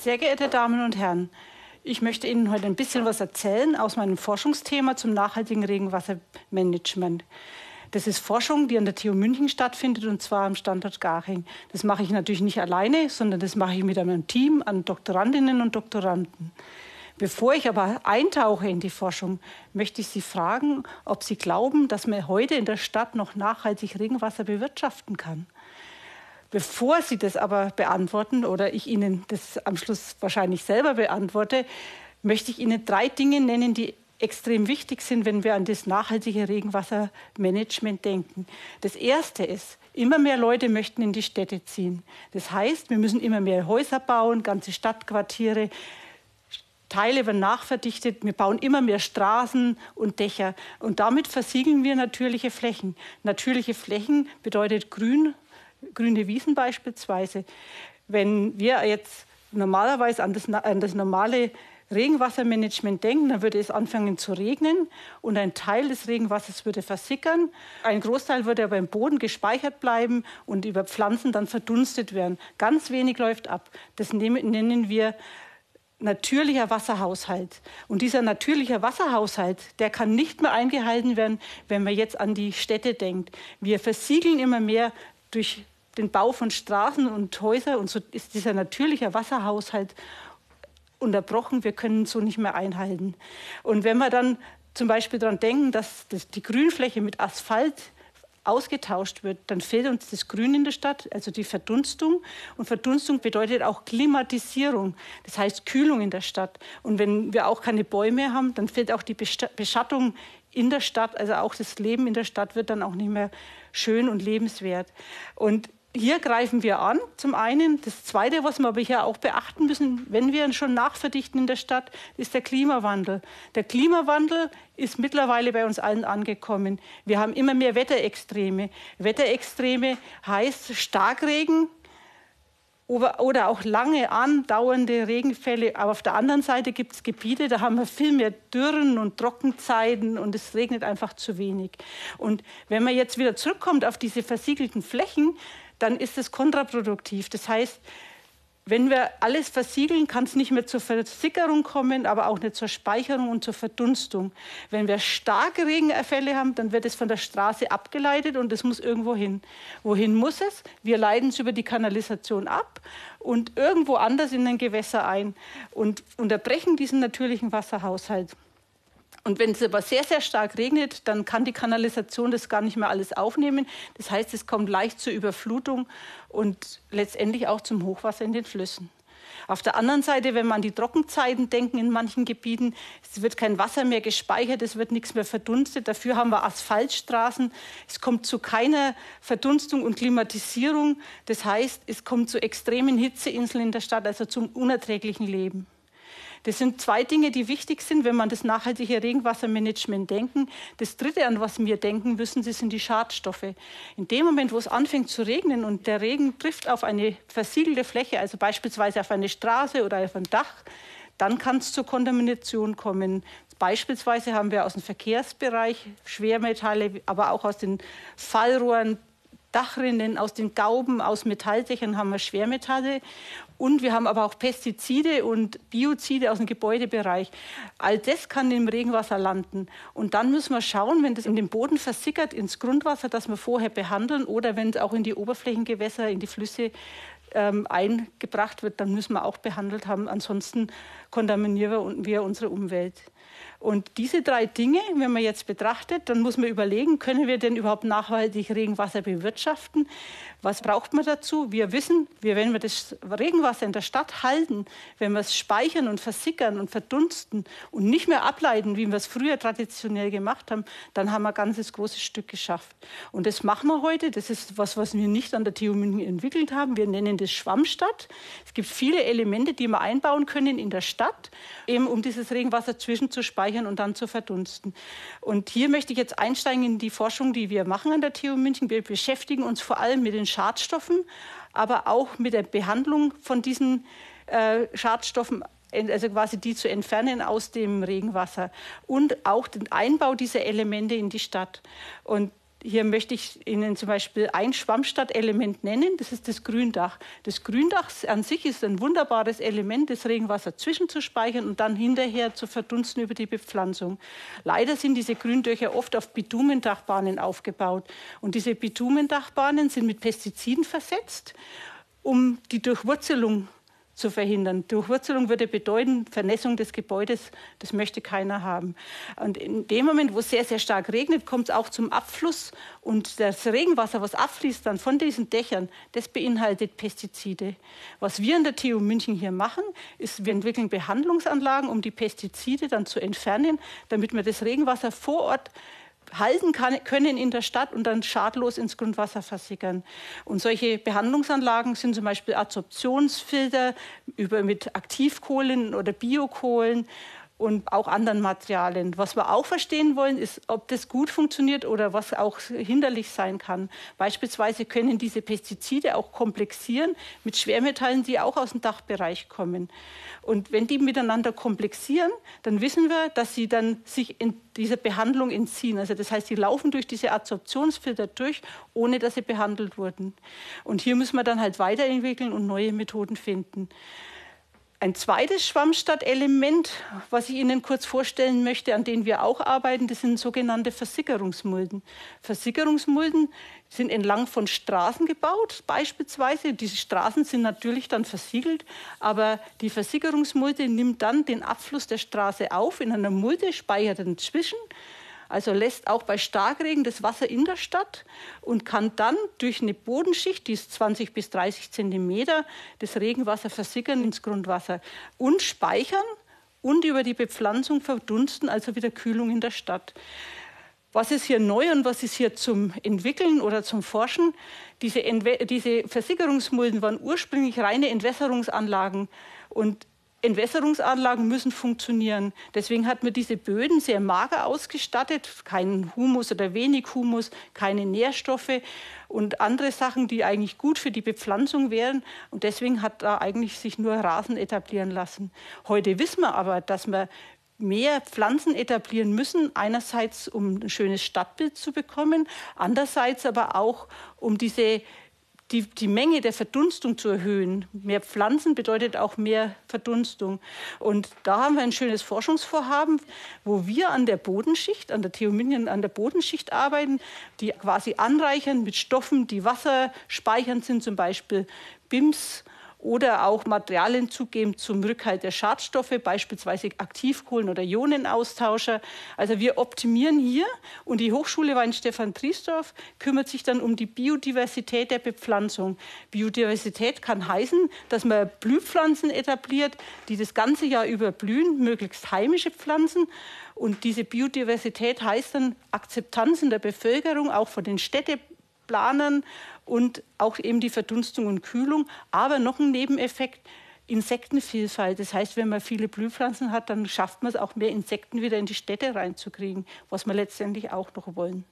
Sehr geehrte Damen und Herren, ich möchte Ihnen heute ein bisschen was erzählen aus meinem Forschungsthema zum nachhaltigen Regenwassermanagement. Das ist Forschung, die an der TU München stattfindet und zwar am Standort Garching. Das mache ich natürlich nicht alleine, sondern das mache ich mit einem Team an Doktorandinnen und Doktoranden. Bevor ich aber eintauche in die Forschung, möchte ich Sie fragen, ob Sie glauben, dass man heute in der Stadt noch nachhaltig Regenwasser bewirtschaften kann. Bevor Sie das aber beantworten oder ich Ihnen das am Schluss wahrscheinlich selber beantworte, möchte ich Ihnen drei Dinge nennen, die extrem wichtig sind, wenn wir an das nachhaltige Regenwassermanagement denken. Das erste ist, immer mehr Leute möchten in die Städte ziehen. Das heißt, wir müssen immer mehr Häuser bauen, ganze Stadtquartiere. Teile werden nachverdichtet, wir bauen immer mehr Straßen und Dächer und damit versiegeln wir natürliche Flächen. Natürliche Flächen bedeutet Grün, grüne Wiesen beispielsweise. Wenn wir jetzt normalerweise an das, an das normale Regenwassermanagement denken, dann würde es anfangen zu regnen und ein Teil des Regenwassers würde versickern. Ein Großteil würde aber im Boden gespeichert bleiben und über Pflanzen dann verdunstet werden. Ganz wenig läuft ab. Das nennen wir natürlicher Wasserhaushalt. Und dieser natürliche Wasserhaushalt, der kann nicht mehr eingehalten werden, wenn man jetzt an die Städte denkt. Wir versiegeln immer mehr durch den Bau von Straßen und Häusern und so ist dieser natürliche Wasserhaushalt unterbrochen, wir können so nicht mehr einhalten. Und wenn wir dann zum Beispiel daran denken, dass die Grünfläche mit Asphalt ausgetauscht wird, dann fehlt uns das Grün in der Stadt, also die Verdunstung. Und Verdunstung bedeutet auch Klimatisierung, das heißt Kühlung in der Stadt. Und wenn wir auch keine Bäume haben, dann fehlt auch die Beschattung in der Stadt, also auch das Leben in der Stadt wird dann auch nicht mehr schön und lebenswert. Und hier greifen wir an, zum einen. Das Zweite, was wir aber hier auch beachten müssen, wenn wir schon nachverdichten in der Stadt, ist der Klimawandel. Der Klimawandel ist mittlerweile bei uns allen angekommen. Wir haben immer mehr Wetterextreme. Wetterextreme heißt Starkregen, oder auch lange andauernde Regenfälle. Aber auf der anderen Seite gibt es Gebiete, da haben wir viel mehr Dürren und Trockenzeiten und es regnet einfach zu wenig. Und wenn man jetzt wieder zurückkommt auf diese versiegelten Flächen, dann ist es kontraproduktiv. Das heißt, wenn wir alles versiegeln, kann es nicht mehr zur Versickerung kommen, aber auch nicht zur Speicherung und zur Verdunstung. Wenn wir starke Regenfälle haben, dann wird es von der Straße abgeleitet und es muss irgendwo hin. Wohin muss es? Wir leiten es über die Kanalisation ab und irgendwo anders in ein Gewässer ein und unterbrechen diesen natürlichen Wasserhaushalt. Und wenn es aber sehr, sehr stark regnet, dann kann die Kanalisation das gar nicht mehr alles aufnehmen. Das heißt, es kommt leicht zur Überflutung und letztendlich auch zum Hochwasser in den Flüssen. Auf der anderen Seite, wenn man an die Trockenzeiten denken in manchen Gebieten, es wird kein Wasser mehr gespeichert, es wird nichts mehr verdunstet. Dafür haben wir Asphaltstraßen. Es kommt zu keiner Verdunstung und Klimatisierung. Das heißt, es kommt zu extremen Hitzeinseln in der Stadt, also zum unerträglichen Leben. Das sind zwei Dinge, die wichtig sind, wenn man das nachhaltige Regenwassermanagement denken. Das Dritte, an was wir denken müssen, das sind die Schadstoffe. In dem Moment, wo es anfängt zu regnen und der Regen trifft auf eine versiegelte Fläche, also beispielsweise auf eine Straße oder auf ein Dach, dann kann es zur Kontamination kommen. Beispielsweise haben wir aus dem Verkehrsbereich Schwermetalle, aber auch aus den Fallrohren, Dachrinnen, aus den Gauben, aus Metalldächern haben wir Schwermetalle. Und wir haben aber auch Pestizide und Biozide aus dem Gebäudebereich. All das kann im Regenwasser landen. Und dann müssen wir schauen, wenn das in den Boden versickert, ins Grundwasser, dass wir vorher behandeln oder wenn es auch in die Oberflächengewässer, in die Flüsse ähm, eingebracht wird, dann müssen wir auch behandelt haben. Ansonsten kontaminieren wir unsere Umwelt. Und diese drei Dinge, wenn man jetzt betrachtet, dann muss man überlegen, können wir denn überhaupt nachhaltig Regenwasser bewirtschaften? Was braucht man dazu? Wir wissen, wir, wenn wir das Regenwasser in der Stadt halten, wenn wir es speichern und versickern und verdunsten und nicht mehr ableiten, wie wir es früher traditionell gemacht haben, dann haben wir ein ganzes großes Stück geschafft. Und das machen wir heute. Das ist was, was wir nicht an der TU München entwickelt haben. Wir nennen das Schwammstadt. Es gibt viele Elemente, die wir einbauen können in der Stadt, eben um dieses Regenwasser zwischenzuspeichern und dann zu verdunsten. Und hier möchte ich jetzt einsteigen in die Forschung, die wir machen an der TU München. Wir beschäftigen uns vor allem mit den Schadstoffen, aber auch mit der Behandlung von diesen äh, Schadstoffen also quasi die zu entfernen aus dem Regenwasser und auch den Einbau dieser Elemente in die Stadt. Und Hier möchte ich Ihnen zum Beispiel ein Schwammstadtelement nennen, das ist das Gründach. Das Gründach an sich ist ein wunderbares Element, das Regenwasser zwischenzuspeichern und dann hinterher zu verdunsten über die Bepflanzung. Leider sind diese Gründöcher oft auf Bitumendachbahnen aufgebaut und diese Bitumendachbahnen sind mit Pestiziden versetzt, um die Durchwurzelung zu verhindern. Durchwurzelung würde bedeuten Vernässung des Gebäudes. Das möchte keiner haben. Und in dem Moment, wo es sehr, sehr stark regnet, kommt es auch zum Abfluss. Und das Regenwasser, was abfließt dann von diesen Dächern, das beinhaltet Pestizide. Was wir an der TU München hier machen, ist, wir entwickeln Behandlungsanlagen, um die Pestizide dann zu entfernen, damit wir das Regenwasser vor Ort halten kann, können in der Stadt und dann schadlos ins Grundwasser versickern. Und solche Behandlungsanlagen sind zum Beispiel Adsorptionsfilter über, mit Aktivkohlen oder Biokohlen und auch anderen Materialien. Was wir auch verstehen wollen, ist, ob das gut funktioniert oder was auch hinderlich sein kann. Beispielsweise können diese Pestizide auch komplexieren mit Schwermetallen, die auch aus dem Dachbereich kommen. Und wenn die miteinander komplexieren, dann wissen wir, dass sie dann sich in dieser Behandlung entziehen. Also das heißt, sie laufen durch diese Adsorptionsfilter durch, ohne dass sie behandelt wurden. Und hier müssen wir dann halt weiterentwickeln und neue Methoden finden. Ein zweites Schwammstadtelement, was ich Ihnen kurz vorstellen möchte, an denen wir auch arbeiten, das sind sogenannte Versickerungsmulden. Versickerungsmulden sind entlang von Straßen gebaut, beispielsweise. Diese Straßen sind natürlich dann versiegelt, aber die Versickerungsmulde nimmt dann den Abfluss der Straße auf in einer Mulde, speichert dazwischen also lässt auch bei Starkregen das Wasser in der Stadt und kann dann durch eine Bodenschicht, die ist 20 bis 30 Zentimeter, das Regenwasser versickern ins Grundwasser und speichern und über die Bepflanzung verdunsten, also wieder Kühlung in der Stadt. Was ist hier neu und was ist hier zum Entwickeln oder zum Forschen? Diese, diese Versickerungsmulden waren ursprünglich reine Entwässerungsanlagen und Entwässerungsanlagen müssen funktionieren. Deswegen hat man diese Böden sehr mager ausgestattet, keinen Humus oder wenig Humus, keine Nährstoffe und andere Sachen, die eigentlich gut für die Bepflanzung wären. Und deswegen hat da eigentlich sich nur Rasen etablieren lassen. Heute wissen wir aber, dass wir mehr Pflanzen etablieren müssen. Einerseits, um ein schönes Stadtbild zu bekommen, andererseits aber auch, um diese die, die Menge der Verdunstung zu erhöhen. Mehr Pflanzen bedeutet auch mehr Verdunstung. Und da haben wir ein schönes Forschungsvorhaben, wo wir an der Bodenschicht, an der Theominien, an der Bodenschicht arbeiten, die quasi anreichern mit Stoffen, die wasserspeichernd sind, zum Beispiel BIMS oder auch Materialien zugeben zum Rückhalt der Schadstoffe, beispielsweise Aktivkohlen oder Ionenaustauscher. Also wir optimieren hier und die Hochschule Weinstefan Triesdorf kümmert sich dann um die Biodiversität der Bepflanzung. Biodiversität kann heißen, dass man Blühpflanzen etabliert, die das ganze Jahr über blühen, möglichst heimische Pflanzen. Und diese Biodiversität heißt dann Akzeptanz in der Bevölkerung, auch von den Städteplanern und auch eben die Verdunstung und Kühlung. Aber noch ein Nebeneffekt, Insektenvielfalt. Das heißt, wenn man viele Blühpflanzen hat, dann schafft man es auch mehr Insekten wieder in die Städte reinzukriegen, was wir letztendlich auch noch wollen.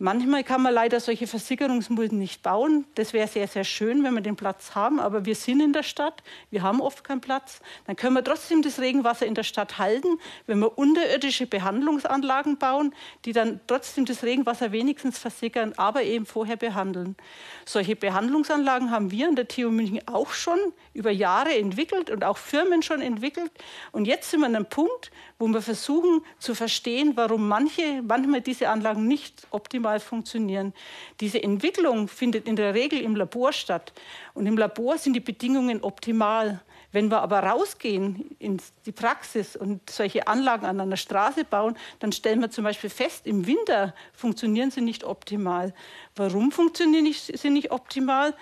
Manchmal kann man leider solche Versickerungsmulden nicht bauen. Das wäre sehr, sehr schön, wenn wir den Platz haben. Aber wir sind in der Stadt, wir haben oft keinen Platz. Dann können wir trotzdem das Regenwasser in der Stadt halten, wenn wir unterirdische Behandlungsanlagen bauen, die dann trotzdem das Regenwasser wenigstens versickern, aber eben vorher behandeln. Solche Behandlungsanlagen haben wir an der TU München auch schon über Jahre entwickelt und auch Firmen schon entwickelt. Und jetzt sind wir an einem Punkt, wo wir versuchen zu verstehen, warum manche, manchmal diese Anlagen nicht optimal funktionieren. Diese Entwicklung findet in der Regel im Labor statt. Und im Labor sind die Bedingungen optimal. Wenn wir aber rausgehen in die Praxis und solche Anlagen an einer Straße bauen, dann stellen wir zum Beispiel fest, im Winter funktionieren sie nicht optimal. Warum funktionieren sie nicht optimal?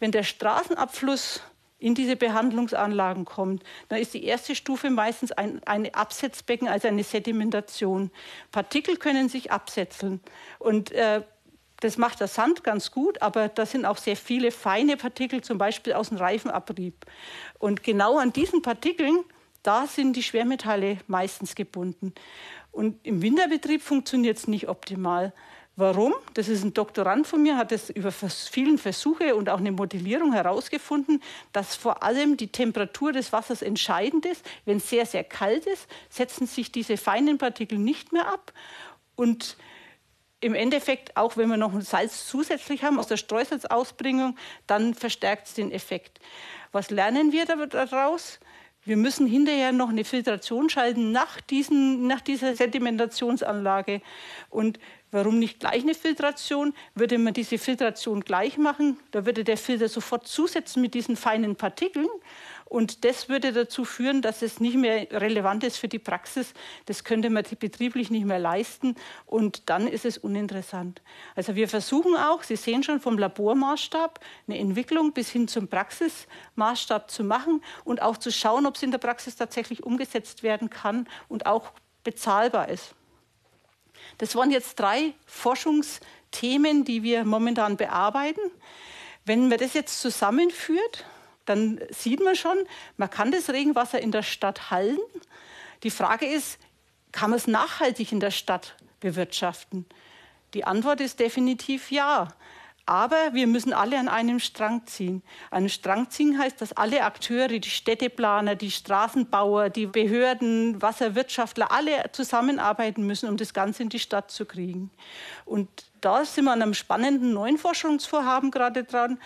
Wenn der Straßenabfluss in diese Behandlungsanlagen kommt, dann ist die erste Stufe meistens ein eine Absetzbecken, also eine Sedimentation. Partikel können sich absetzen und äh, das macht der Sand ganz gut, aber da sind auch sehr viele feine Partikel, zum Beispiel aus dem Reifenabrieb. Und genau an diesen Partikeln, da sind die Schwermetalle meistens gebunden. Und im Winterbetrieb funktioniert es nicht optimal. Warum? Das ist ein Doktorand von mir, hat es über vielen Versuche und auch eine Modellierung herausgefunden, dass vor allem die Temperatur des Wassers entscheidend ist. Wenn es sehr, sehr kalt ist, setzen sich diese feinen Partikel nicht mehr ab. Und im Endeffekt, auch wenn wir noch ein Salz zusätzlich haben aus der Streusalzausbringung, dann verstärkt es den Effekt. Was lernen wir daraus? Wir müssen hinterher noch eine Filtration schalten nach, diesen, nach dieser Sedimentationsanlage. Und warum nicht gleich eine Filtration? Würde man diese Filtration gleich machen, da würde der Filter sofort zusetzen mit diesen feinen Partikeln. Und das würde dazu führen, dass es nicht mehr relevant ist für die Praxis. Das könnte man betrieblich nicht mehr leisten. Und dann ist es uninteressant. Also wir versuchen auch, Sie sehen schon vom Labormaßstab, eine Entwicklung bis hin zum Praxismaßstab zu machen und auch zu schauen, ob es in der Praxis tatsächlich umgesetzt werden kann und auch bezahlbar ist. Das waren jetzt drei Forschungsthemen, die wir momentan bearbeiten. Wenn man das jetzt zusammenführt, dann sieht man schon, man kann das Regenwasser in der Stadt halten. Die Frage ist, kann man es nachhaltig in der Stadt bewirtschaften? Die Antwort ist definitiv ja. Aber wir müssen alle an einem Strang ziehen. An einem Strang ziehen heißt, dass alle Akteure, die Städteplaner, die Straßenbauer, die Behörden, Wasserwirtschaftler, alle zusammenarbeiten müssen, um das Ganze in die Stadt zu kriegen. Und da sind wir an einem spannenden neuen Forschungsvorhaben gerade dran.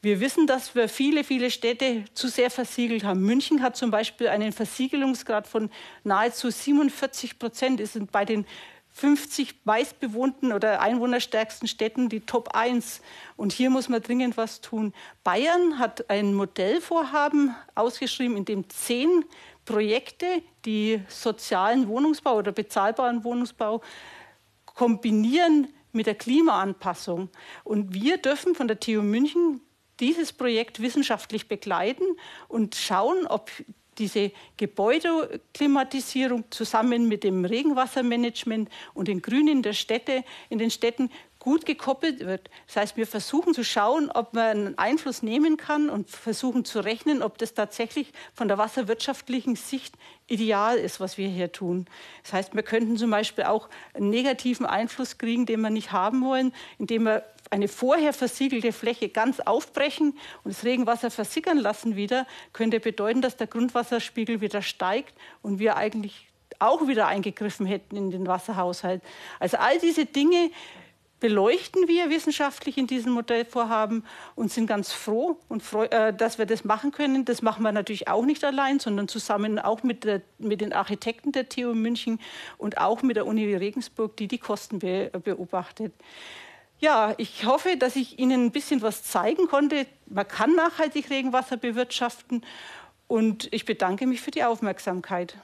Wir wissen, dass wir viele, viele Städte zu sehr versiegelt haben. München hat zum Beispiel einen Versiegelungsgrad von nahezu 47 Prozent. Es sind bei den 50 meistbewohnten oder einwohnerstärksten Städten die Top 1. Und hier muss man dringend was tun. Bayern hat ein Modellvorhaben ausgeschrieben, in dem zehn Projekte, die sozialen Wohnungsbau oder bezahlbaren Wohnungsbau kombinieren mit der Klimaanpassung. Und wir dürfen von der TU München dieses Projekt wissenschaftlich begleiten und schauen, ob diese Gebäudeklimatisierung zusammen mit dem Regenwassermanagement und den Grünen der Städte in den Städten gut gekoppelt wird. Das heißt, wir versuchen zu schauen, ob man einen Einfluss nehmen kann und versuchen zu rechnen, ob das tatsächlich von der wasserwirtschaftlichen Sicht ideal ist, was wir hier tun. Das heißt, wir könnten zum Beispiel auch einen negativen Einfluss kriegen, den wir nicht haben wollen, indem wir eine vorher versiegelte Fläche ganz aufbrechen und das Regenwasser versickern lassen wieder, könnte bedeuten, dass der Grundwasserspiegel wieder steigt und wir eigentlich auch wieder eingegriffen hätten in den Wasserhaushalt. Also all diese Dinge beleuchten wir wissenschaftlich in diesem Modellvorhaben und sind ganz froh, und freu, äh, dass wir das machen können. Das machen wir natürlich auch nicht allein, sondern zusammen auch mit, der, mit den Architekten der TU München und auch mit der Uni Regensburg, die die Kosten be, beobachtet. Ja, ich hoffe, dass ich Ihnen ein bisschen was zeigen konnte. Man kann nachhaltig Regenwasser bewirtschaften und ich bedanke mich für die Aufmerksamkeit.